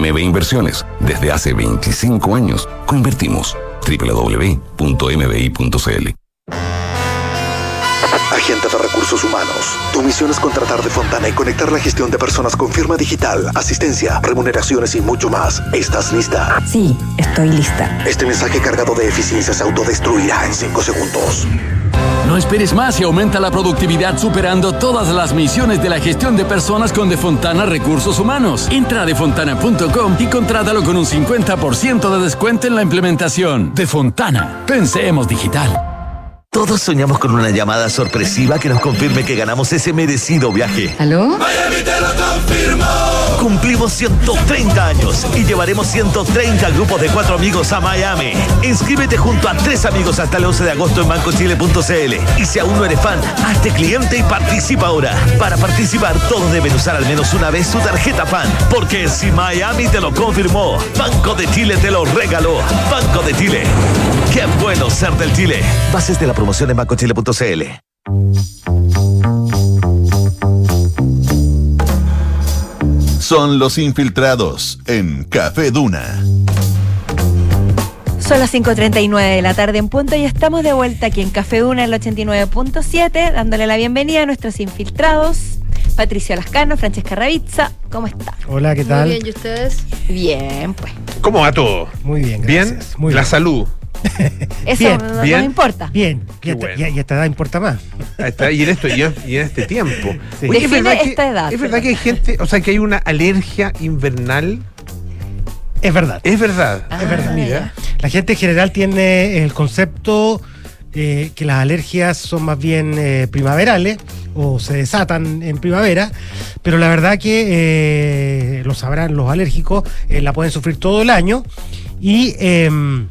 MB Inversiones, desde hace 25 años, coinvertimos. www.mbi.cl Agente de Recursos Humanos. Tu misión es contratar de Fontana y conectar la gestión de personas con firma digital, asistencia, remuneraciones y mucho más. ¿Estás lista? Sí, estoy lista. Este mensaje cargado de eficiencia se autodestruirá en 5 segundos. No esperes más y aumenta la productividad superando todas las misiones de la gestión de personas con Defontana Recursos Humanos. Entra a defontana.com y contrátalo con un 50% de descuento en la implementación. Defontana. Pensemos digital. Todos soñamos con una llamada sorpresiva que nos confirme que ganamos ese merecido viaje. ¿Aló? Miami te lo confirmó. Cumplimos 130 años y llevaremos 130 grupos de cuatro amigos a Miami. Inscríbete junto a tres amigos hasta el 11 de agosto en bancochile.cl. Y si aún no eres fan, hazte cliente y participa ahora. Para participar, todos deben usar al menos una vez su tarjeta fan. Porque si Miami te lo confirmó, Banco de Chile te lo regaló. Banco de Chile. Qué bueno ser del Chile. Bases de la promoción en bancochile.cl. Son los infiltrados en Café Duna. Son las 5.39 de la tarde en punto y estamos de vuelta aquí en Café Duna, el 89.7, dándole la bienvenida a nuestros infiltrados. Patricio Lascano, Francesca Ravizza, ¿cómo están? Hola, ¿qué tal? Muy bien, ¿y ustedes? Bien, pues. ¿Cómo va todo? Muy bien, ¿Bien? gracias. Muy la bien. salud. Eso Bien, no, bien. importa. Bien, y esta, bueno. y- y esta edad importa más. Y en esto y en, y en este tiempo. Sí. Oye, es verdad que- esta edad, Es verdad que hay gente, o sea, que hay una alergia invernal. Es verdad. Es verdad. Ah, es verdad. mira. La gente en general tiene el concepto eh, que las alergias son más bien eh, primaverales o se desatan en primavera, pero la verdad que eh, lo sabrán los alérgicos, eh, la pueden sufrir todo el año y em,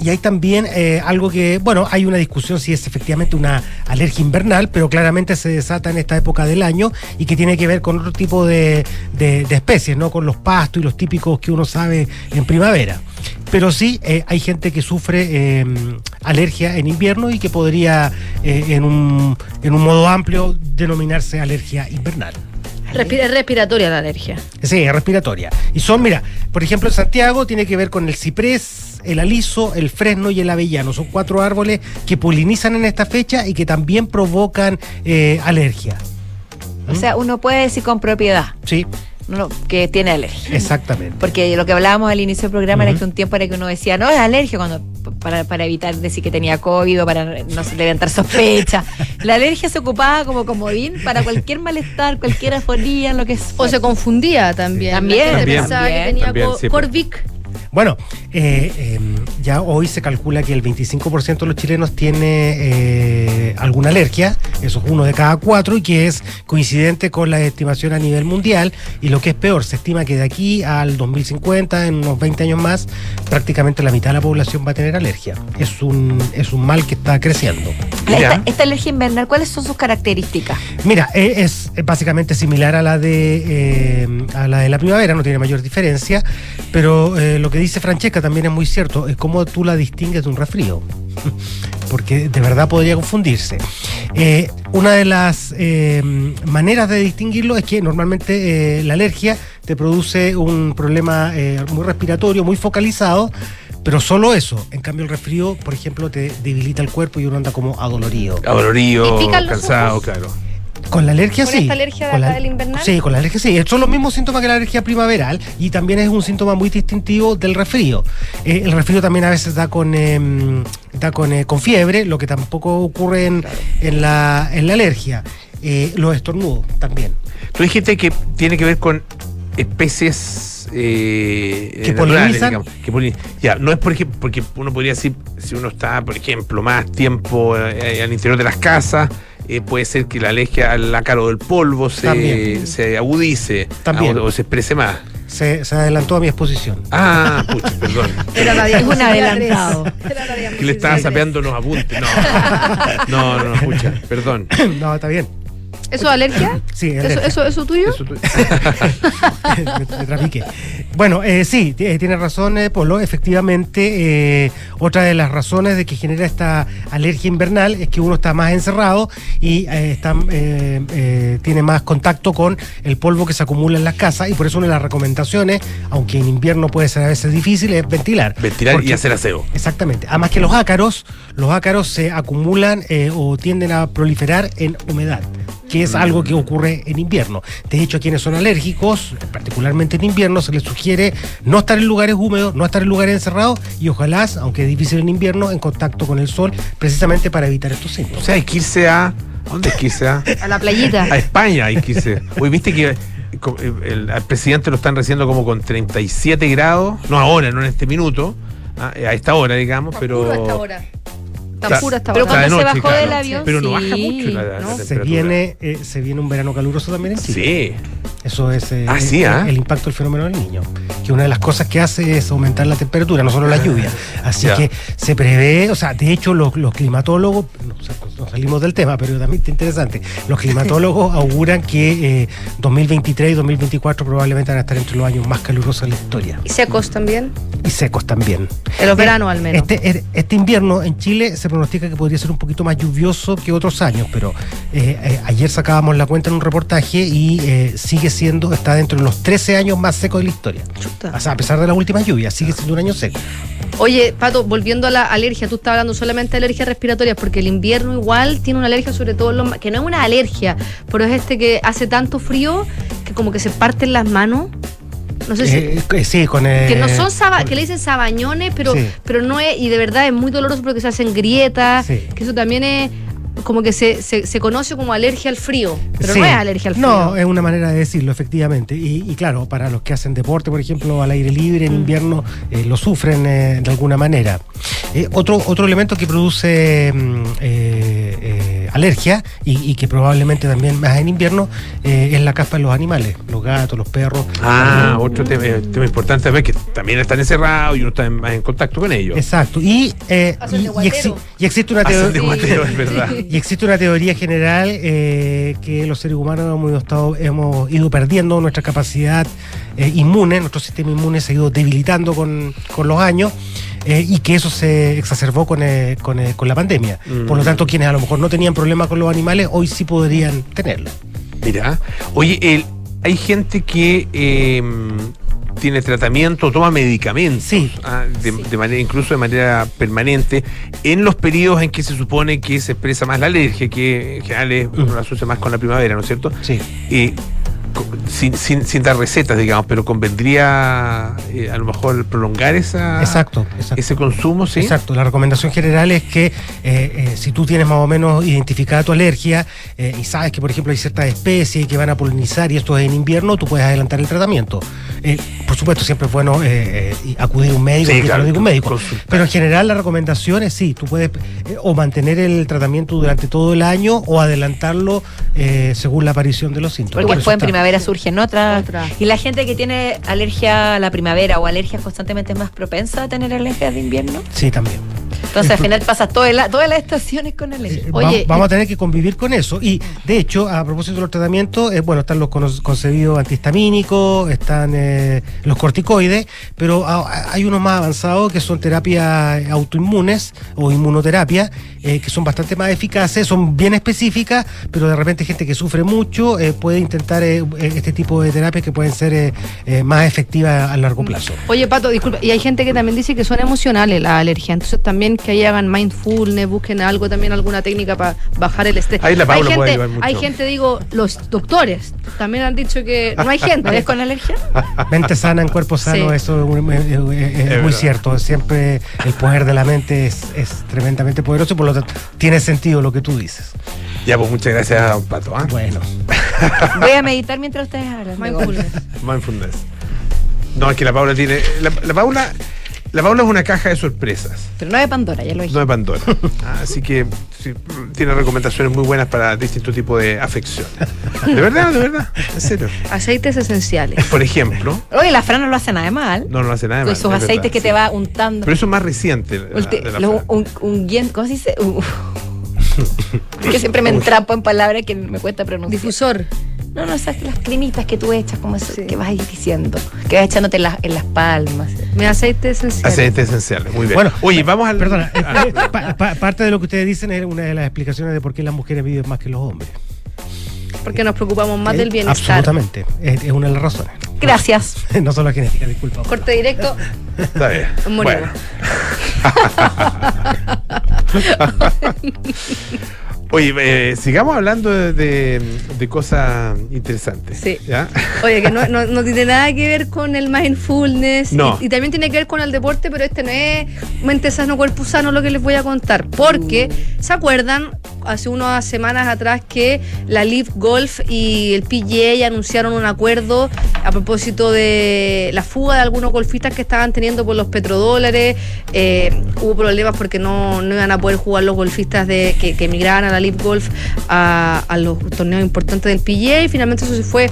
Y hay también eh, algo que, bueno, hay una discusión si es efectivamente una alergia invernal, pero claramente se desata en esta época del año y que tiene que ver con otro tipo de, de- especies, ¿no? Con los pastos y los típicos que uno sabe en primavera. Pero sí, eh, hay gente que sufre eh, alergia en invierno y que podría, en, un, en un modo amplio, denominarse alergia invernal. Es respiratoria la alergia. Sí, es respiratoria. Y son, mira, por ejemplo, en Santiago tiene que ver con el ciprés, el aliso, el fresno y el avellano. Son cuatro árboles que polinizan en esta fecha y que también provocan eh, alergia. O sea, uno puede decir con propiedad Sí, no, que tiene alergia. exactamente. Porque lo que hablábamos al inicio del programa era que un tiempo era que uno decía, no, es alergia, cuando, para, para evitar decir que tenía COVID o para no levantar sospecha. <laughs> La alergia se ocupaba como comodín para cualquier malestar, cualquier afonía, lo que es. O se confundía también. También, También. pensaba que también, tenía también, co- sí. Corvic. Bueno, eh, eh, ya hoy se calcula que el 25% de los chilenos tiene eh, alguna alergia, eso es uno de cada cuatro, y que es coincidente con la estimación a nivel mundial. Y lo que es peor, se estima que de aquí al 2050, en unos 20 años más, prácticamente la mitad de la población va a tener alergia. Es un, es un mal que está creciendo. Esta, esta alergia invernal, ¿cuáles son sus características? Mira, eh, es es básicamente similar a la de eh, a la de la primavera, no tiene mayor diferencia, pero eh, lo que dice Francesca también es muy cierto, es cómo tú la distingues de un resfrío, <laughs> porque de verdad podría confundirse. Eh, una de las eh, maneras de distinguirlo es que normalmente eh, la alergia te produce un problema eh, muy respiratorio, muy focalizado. Pero solo eso. En cambio, el resfrío, por ejemplo, te debilita el cuerpo y uno anda como adolorido. Adolorido, ¿Y pican los cansado, ojos? claro. Con la alergia ¿Con sí. esta alergia de Con acá la- del invernal? Sí, con la alergia sí. Son los mismos síntomas que la alergia primaveral y también es un síntoma muy distintivo del resfrío. Eh, el resfrío también a veces da con, em, da con, eh, con fiebre, lo que tampoco ocurre en, en la, en la alergia. Eh, los estornudos también. Tú dijiste que tiene que ver con especies eh, Que naturales, polinizan. digamos, que polin- Ya, no es porque, porque uno podría decir, si uno está, por ejemplo, más tiempo eh, al interior de las casas, eh, puede ser que la alergia al ácaro del polvo se, se agudice También. o, se exprese más. Se, se adelantó a mi exposición. Ah, pucha, perdón. <laughs> Era la Es un adelantado. tres. Era la Que le estaba sapeando los apuntes. No, <laughs> no, no, no, pucha, perdón. no, está bien. ¿Eso es alergia? <coughs> Sí, ¿Eso, alergia. eso, eso tuyo? Eso <laughs> me, me trapiqué. Bueno, eh, sí, t- tiene razón, eh, Polo. Efectivamente, eh, otra de las razones de que genera esta alergia invernal es que uno está más encerrado y eh, está, eh, eh, tiene más contacto con el polvo que se acumula en las casas y por eso una de las recomendaciones, aunque en invierno puede ser a veces difícil, es ventilar. Ventilar y hacer aseo. Exactamente. Además que los ácaros, los ácaros se acumulan eh, o tienden a proliferar en humedad, que es algo que ocurre en invierno. De hecho, a quienes son alérgicos, particularmente en invierno, se les sugiere no estar en lugares húmedos, no estar en lugares encerrados y ojalá, aunque es difícil en invierno, en contacto con el sol, precisamente para evitar estos O síntomas. sea, hay que irse a. ¿a ¿Dónde hay que irse a? <laughs> A la playita. A España hay que irse. Hoy viste que co- el, al presidente lo están recibiendo como con 37 grados, no ahora, no en este minuto, ah, a esta hora, digamos, pero. Puro hasta ahora. Tan Está- pura hasta Pero cuando se noche, bajó claro. del avión, Pero no sí, baja mucho la, la ¿no? Se viene, eh, se viene un verano caluroso también en Chile. Sí. Eso es eh, Ah, sí, el, ¿ah? el impacto del fenómeno del niño. Que una de las cosas que hace es aumentar la temperatura, no solo la lluvia. Así Ya. que se prevé, o sea, de hecho los, los climatólogos, no, o sea, nos salimos del tema, pero también está interesante, los climatólogos <laughs> auguran que eh, 2023 y 2024 probablemente van a estar entre los años más calurosos de la historia. ¿Y secos también? Y secos también. En los veranos al menos. Este, este invierno en Chile se pronostica que podría ser un poquito más lluvioso que otros años, pero eh, eh, ayer sacábamos la cuenta en un reportaje y eh, sigue siendo, está dentro de los 13 años más secos de la historia. Chuta. O sea, a pesar de las últimas lluvias, sigue siendo un año seco. Oye, Pato, volviendo a la alergia, tú estabas hablando solamente de alergias respiratorias, porque el invierno igual tiene una alergia, sobre todo los que no es una alergia, pero es este que hace tanto frío que como que se parten las manos. No sé si. Eh, eh, sí, con eh, que no son saba- que le dicen sabañones, pero, Sí. pero no es, y de verdad es muy doloroso porque se hacen grietas, Sí. que eso también es como que se, se, se conoce como alergia al frío, pero Sí. no es alergia al frío. No, es una manera de decirlo, efectivamente. Y, y claro, para los que hacen deporte, por ejemplo, al aire libre en Mm. invierno, eh, lo sufren eh, de alguna manera. Eh, otro, otro elemento que produce eh, eh, alergia y, y que probablemente también más en invierno eh, es la caspa de los animales, los gatos, los perros. Ah, otro tema, eh, tema importante también que también están encerrados y uno está en- más en contacto con ellos. Exacto. Y, eh, exi- y existe una de teoría. es verdad. Y existe una teoría general eh, que los seres humanos hemos, ido estado- hemos ido perdiendo nuestra capacidad eh, inmune, nuestro sistema inmune se ha ido debilitando con, con los años eh, y que eso se exacerbó con, eh, con, eh, con la pandemia. Mm. Por lo tanto, quienes a lo mejor no tenían problemas con los animales, hoy sí podrían tenerlo. Mira, oye, el- hay gente que eh, tiene tratamiento, toma medicamentos, ah, de, de manera, incluso de manera permanente, en los periodos en que se supone que se expresa más la alergia, que en general es- uno la asocia más con la primavera, ¿no es cierto? Sí. Eh, sin, sin, sin dar recetas, digamos, pero convendría eh, a lo mejor prolongar esa, Exacto, exacto. ese consumo, ¿sí? Exacto, la recomendación general es que eh, eh, si tú tienes más o menos identificada tu alergia eh, y sabes que, por ejemplo, hay ciertas especies que van a polinizar y esto es en invierno, tú puedes adelantar el tratamiento. Eh, por supuesto, siempre es bueno acudir a un médico, Sí, claro, te lo diga un médico. Pero en general la recomendación es sí, tú puedes eh, o mantener el tratamiento durante todo el año o adelantarlo eh, según la aparición de los síntomas. Porque después en está- primavera surgen otras. Y la gente que tiene alergia a la primavera o alergias constantemente es más propensa a tener alergias de invierno. Sí, también. Entonces al final pasas todo el- todas las estaciones con alergia. Va- vamos a tener que convivir con eso. Y de hecho, a propósito de los tratamientos, eh, bueno, están los concebidos antihistamínicos, están eh, los corticoides, pero a- hay unos más avanzados que son terapias autoinmunes o inmunoterapia, eh, que son bastante más eficaces, son bien específicas, pero de repente gente que sufre mucho eh, puede intentar eh, eh, este tipo de terapias que pueden ser eh, eh, más efectivas a largo plazo. Oye, Pato, disculpa, y hay gente que también dice que son emocionales las alergias, entonces también que ahí hagan mindfulness, busquen algo también, alguna técnica para bajar el estrés. Ahí la hay puede gente, ayudar mucho. hay gente, digo, los doctores también han dicho que no hay gente. ¿Ves con alergia? <laughs> Mente sana en cuerpo sano, Sí. eso es, es- es- es muy verdad. cierto. Siempre el poder de la mente es, es tremendamente poderoso y por lo tanto tiene sentido lo que tú dices. Ya, pues muchas gracias, Pato. ¿ah? Bueno. <laughs> Voy a meditar mientras ustedes hablan. golf. Mindfulness. No, es que la Paula tiene. La, la Paula. La Paula es una caja de sorpresas, Pero no de Pandora, ya lo dije. no de Pandora. Ah, Así que sí, tiene recomendaciones muy buenas para distintos tipos de afecciones. De verdad, de verdad, en serio. Aceites esenciales. Por ejemplo, Oye, la Fran no lo hace nada de mal. no, no hace nada de Con mal, sus es aceites verdad, que sí. te va untando. Pero eso es más reciente. la- Ulti- de la lo- Fran. un, un ¿cómo se dice? Uh. <laughs> Que siempre me entrapo en palabras que me cuesta pronunciar. Difusor. No, no, esas las cremitas que tú echas, como eso, que vas ahí diciendo, que vas echándote en las, en las palmas. Mi aceite esencial. Aceites esenciales, muy bien. Bueno, Oye, vamos al. Perdona, eh, Ah, eh, pa- pa- parte de lo que ustedes dicen es una de las explicaciones de por qué las mujeres viven más que los hombres. Porque nos preocupamos más Eh, del bienestar. Absolutamente, es, es una de las razones. Gracias. <laughs> no solo genética, disculpa. Corte directo. Está bien. Morimos. Bueno. <laughs> Oye, eh, sigamos hablando de, de- de cosas interesantes. Sí. ¿ya? Oye, que no, <laughs> no- no tiene nada que ver con el mindfulness No. y, y también tiene que ver con el deporte, pero este no es mente sano, cuerpo sano lo que les voy a contar. Porque, ¿se acuerdan? Hace unas semanas atrás que la Live Golf y el PGA anunciaron un acuerdo a propósito de la fuga de algunos golfistas que estaban teniendo por los petrodólares. Eh, hubo problemas porque no, no iban a poder jugar los golfistas que, que emigraban a la Live Golf a, a los torneos importantes del PGA y finalmente eso se fue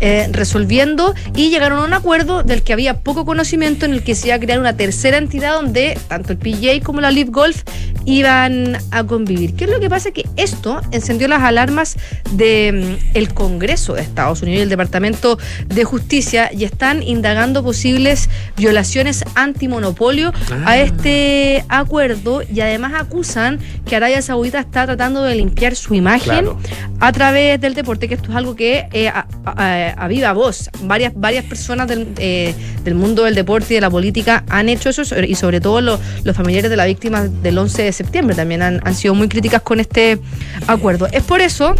eh, resolviendo y llegaron a un acuerdo del que había poco conocimiento en el que se iba a crear una tercera entidad donde tanto el PGA como la Live Golf iban a convivir. ¿Qué es lo que pasa? Que esto encendió las alarmas del el Congreso de Estados Unidos y el Departamento de Justicia y están indagando posibles violaciones antimonopolio a Ah. este acuerdo y además acusan que Arabia Saudita está tratando de limpiar su imagen Claro. a través del deporte, que esto es algo que eh, a, a- a viva voz, varias, varias personas del, eh, del mundo del deporte y de la política han hecho eso y sobre todo lo- los familiares de la víctima del 11 de septiembre también han, han sido muy críticas con este acuerdo. Es por eso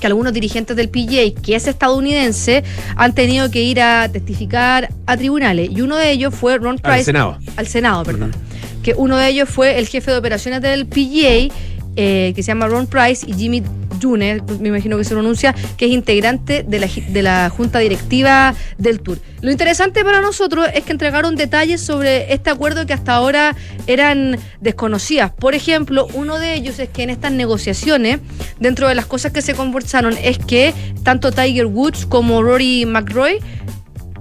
que algunos dirigentes del PGA, que es estadounidense, han tenido que ir a testificar a tribunales y uno de ellos fue Ron Al Price. Senado. Al Senado, perdón. Que uno de ellos fue el jefe de operaciones del PGA, eh, que se llama Ron Price, y Jimmy Yune, me imagino que se pronuncia, que es integrante de la, de la junta directiva del Tour. Lo interesante para nosotros es que entregaron detalles sobre este acuerdo que hasta ahora eran desconocidas. Por ejemplo, uno de ellos es que en estas negociaciones, dentro de las cosas que se conversaron, es que tanto Tiger Woods como Rory McRoy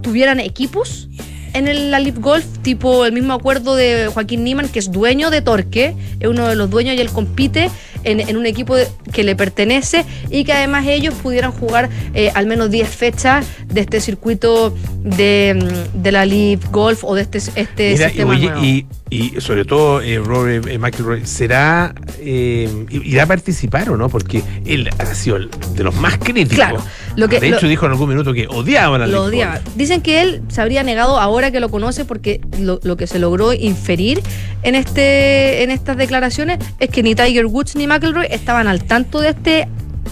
tuvieran equipos en el, la Live Golf, tipo el mismo acuerdo de Joaquín Niman, que es dueño de Torque, es uno de los dueños y él compite en, en un equipo de- que le pertenece y que además ellos pudieran jugar eh, al menos 10 fechas de este circuito de, mm, de la Live Golf o de este, este Mira, y, sistema oye, nuevo. y, y sobre todo eh, Rory eh, McIlroy, ¿será, eh, irá a participar o no? Porque él ha sido de los más críticos. Claro, lo que- de hecho, lo- dijo en algún minuto que odiaba la Lo odiaba. Dicen que él se habría negado ahora que lo conoce porque lo, lo que se logró inferir en este en estas declaraciones es que ni Tiger Woods ni McElroy estaban al tanto de este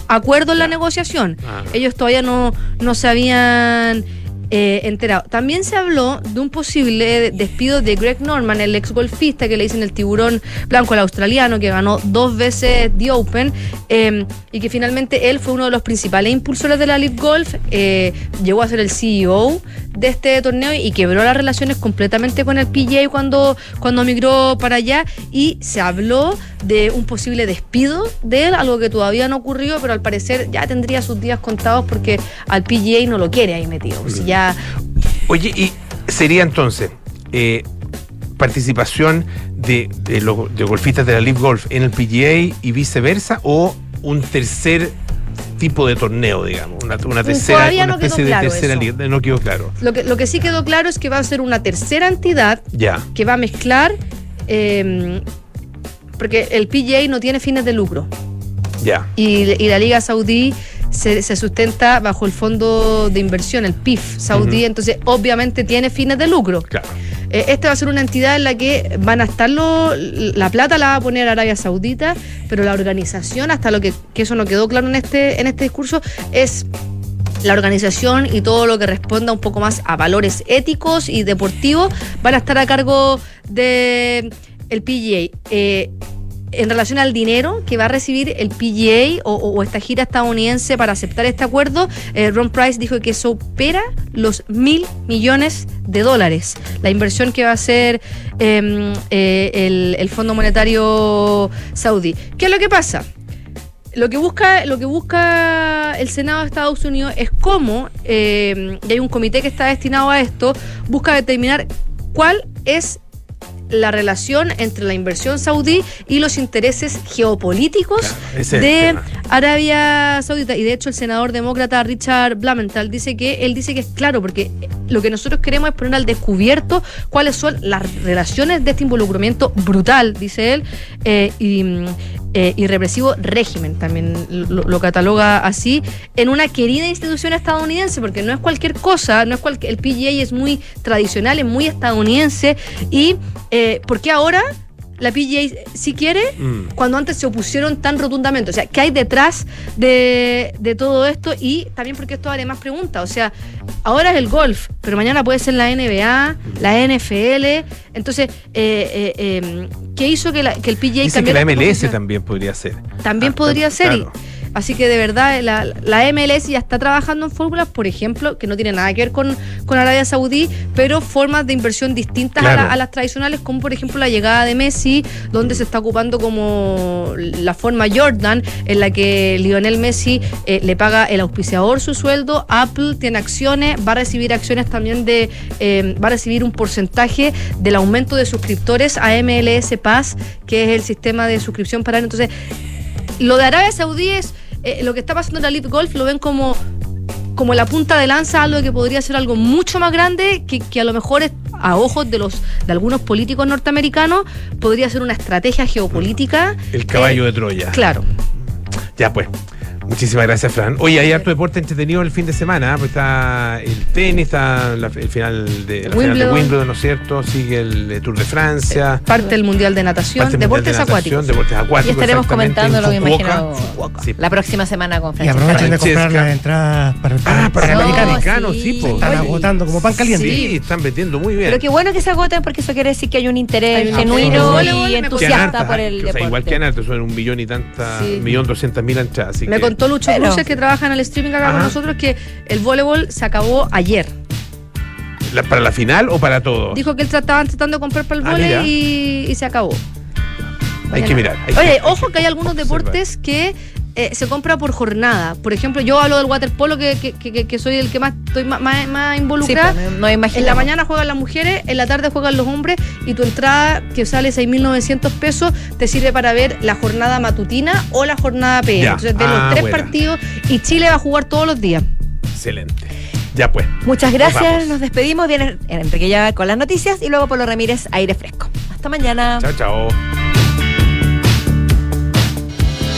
acuerdo en la negociación. Ah. Ellos todavía no, no se habían eh, enterado. También se habló de un posible despido de Greg Norman, el ex golfista que le dicen el tiburón blanco, el australiano, que ganó dos veces The Open eh, y que finalmente él fue uno de los principales impulsores de la Live Golf, eh, llegó a ser el CEO de este torneo y quebró las relaciones completamente con el PGA cuando, cuando migró para allá y se habló de un posible despido de él, algo que todavía no ocurrió, pero al parecer ya tendría sus días contados porque al PGA no lo quiere ahí metido. si ya Oye, y sería entonces eh, participación de, de los de golfistas de la Live Golf en el PGA y viceversa o un tercer tipo de torneo, digamos, una, una tercera, Todavía una no quedó especie claro tercera liga, no quedó claro. lo que, lo que sí quedó claro es que va a ser una tercera entidad Ya, que va a mezclar, eh, porque el PGA no tiene fines de lucro. ya. y, y la Liga Saudí se, se sustenta bajo el fondo de inversión, el PIF saudí, entonces obviamente tiene fines de lucro. Claro. Eh, esta va a ser una entidad en la que van a estar lo- la plata la va a poner Arabia Saudita, pero la organización, hasta lo que, eso no quedó claro en este, en este discurso, es la organización y todo lo que responda un poco más a valores éticos y deportivos van a estar a cargo de el PGA. Eh, en relación al dinero que va a recibir el PGA o, esta gira estadounidense para aceptar este acuerdo, eh, Ron Price dijo que supera los mil millones de dólares. La inversión que va a hacer eh, eh, el, Fondo Monetario Saudí. ¿Qué es lo que pasa? Lo que busca, lo que busca el Senado de Estados Unidos es cómo, eh, y hay un comité que está destinado a esto, busca determinar cuál es la relación entre la inversión saudí y los intereses geopolíticos de. Arabia Saudita. Y de hecho el senador demócrata Richard Blumenthal dice que él dice que es claro, porque lo que nosotros queremos es poner al descubierto cuáles son las relaciones de este involucramiento brutal, dice él, eh, y, eh, y represivo régimen, también lo, lo cataloga así, en una querida institución estadounidense, porque no es cualquier cosa, no es el PGA es muy tradicional, es muy estadounidense, y eh, ¿por qué ahora la PGA sí quiere Mm. cuando antes se opusieron tan rotundamente? O sea, ¿qué hay detrás de, de todo esto? Y también porque esto abre más preguntas, o sea, ahora es el golf, pero mañana puede ser la NBA, la NFL, entonces, eh, eh, eh, ¿qué hizo que, la- que el PGA Dice que la MLS también podría ser. También Ah, podría ser. y-. así que de verdad, la, la MLS ya está trabajando en fórmulas, por ejemplo, que no tienen nada que ver con, con Arabia Saudí, pero formas de inversión distintas a, la- a las tradicionales, como por ejemplo la llegada de Messi, donde se está ocupando como la forma Jordan, en la que Lionel Messi eh, le paga el auspiciador su sueldo, Apple tiene acciones, va a recibir acciones también de, eh, va a recibir un porcentaje del aumento de suscriptores a MLS Pass, que es el sistema de suscripción para. Entonces, lo de Arabia Saudí es eh, lo que está pasando en la Live Golf, lo ven como, como la punta de lanza, algo que podría ser algo mucho más grande, que, que a lo mejor es, a ojos de los de algunos políticos norteamericanos podría ser una estrategia geopolítica. El caballo Eh, de Troya. Claro. Ya pues. Muchísimas gracias, Fran. Oye, hay harto deporte entretenido el fin de semana. ¿eh? Pues está el tenis, está la- el final de, la final de Wimbledon. ¿no es cierto? Sigue el eh, Tour de Francia. Parte del Mundial de Natación, de deportes Natación, acuáticos. Deportes acuáticos. Y estaremos comentándolo, en me imagino, Sí. la próxima semana con Y Francesca. aprovechen de comprar las entradas para el Ah, para el No, Panamericano, sí. sí, po. Están agotando como pan caliente. Sí, están vendiendo muy bien. Pero qué bueno que se agoten porque eso quiere decir que hay un interés genuino y entusiasta por ¿eh? el O sea, deporte. igual que antes, son un millón y tanta, millón doscientas mil entradas. Así Me que- contó Lucho Pero- Cruces, que trabaja en el streaming acá con nosotros, que el voleibol se acabó ayer. ¿La- ¿Para la final o para todos? Dijo que él estaban tratando de comprar para el Ah, vole mira. y, y se acabó. Hay que mirar. hay Oye, que- ojo que hay algunos observar. deportes que eh, se compra por jornada. Por ejemplo, yo hablo del waterpolo, que, que, que, que soy el que más estoy más, más, más involucrada. Sí, pues, no imagino. En la mañana juegan las mujeres, en la tarde juegan los hombres y tu entrada, que sale 6.900 pesos, te sirve para ver la jornada matutina o la jornada PM. Ya. Entonces, de Ah, los tres buena. partidos y Chile va a jugar todos los días. Excelente. Ya pues. Muchas Nos gracias, vamos. nos despedimos. Viene Enrique ya con las noticias y luego Polo Ramírez, aire fresco. Hasta mañana. Chao, chao.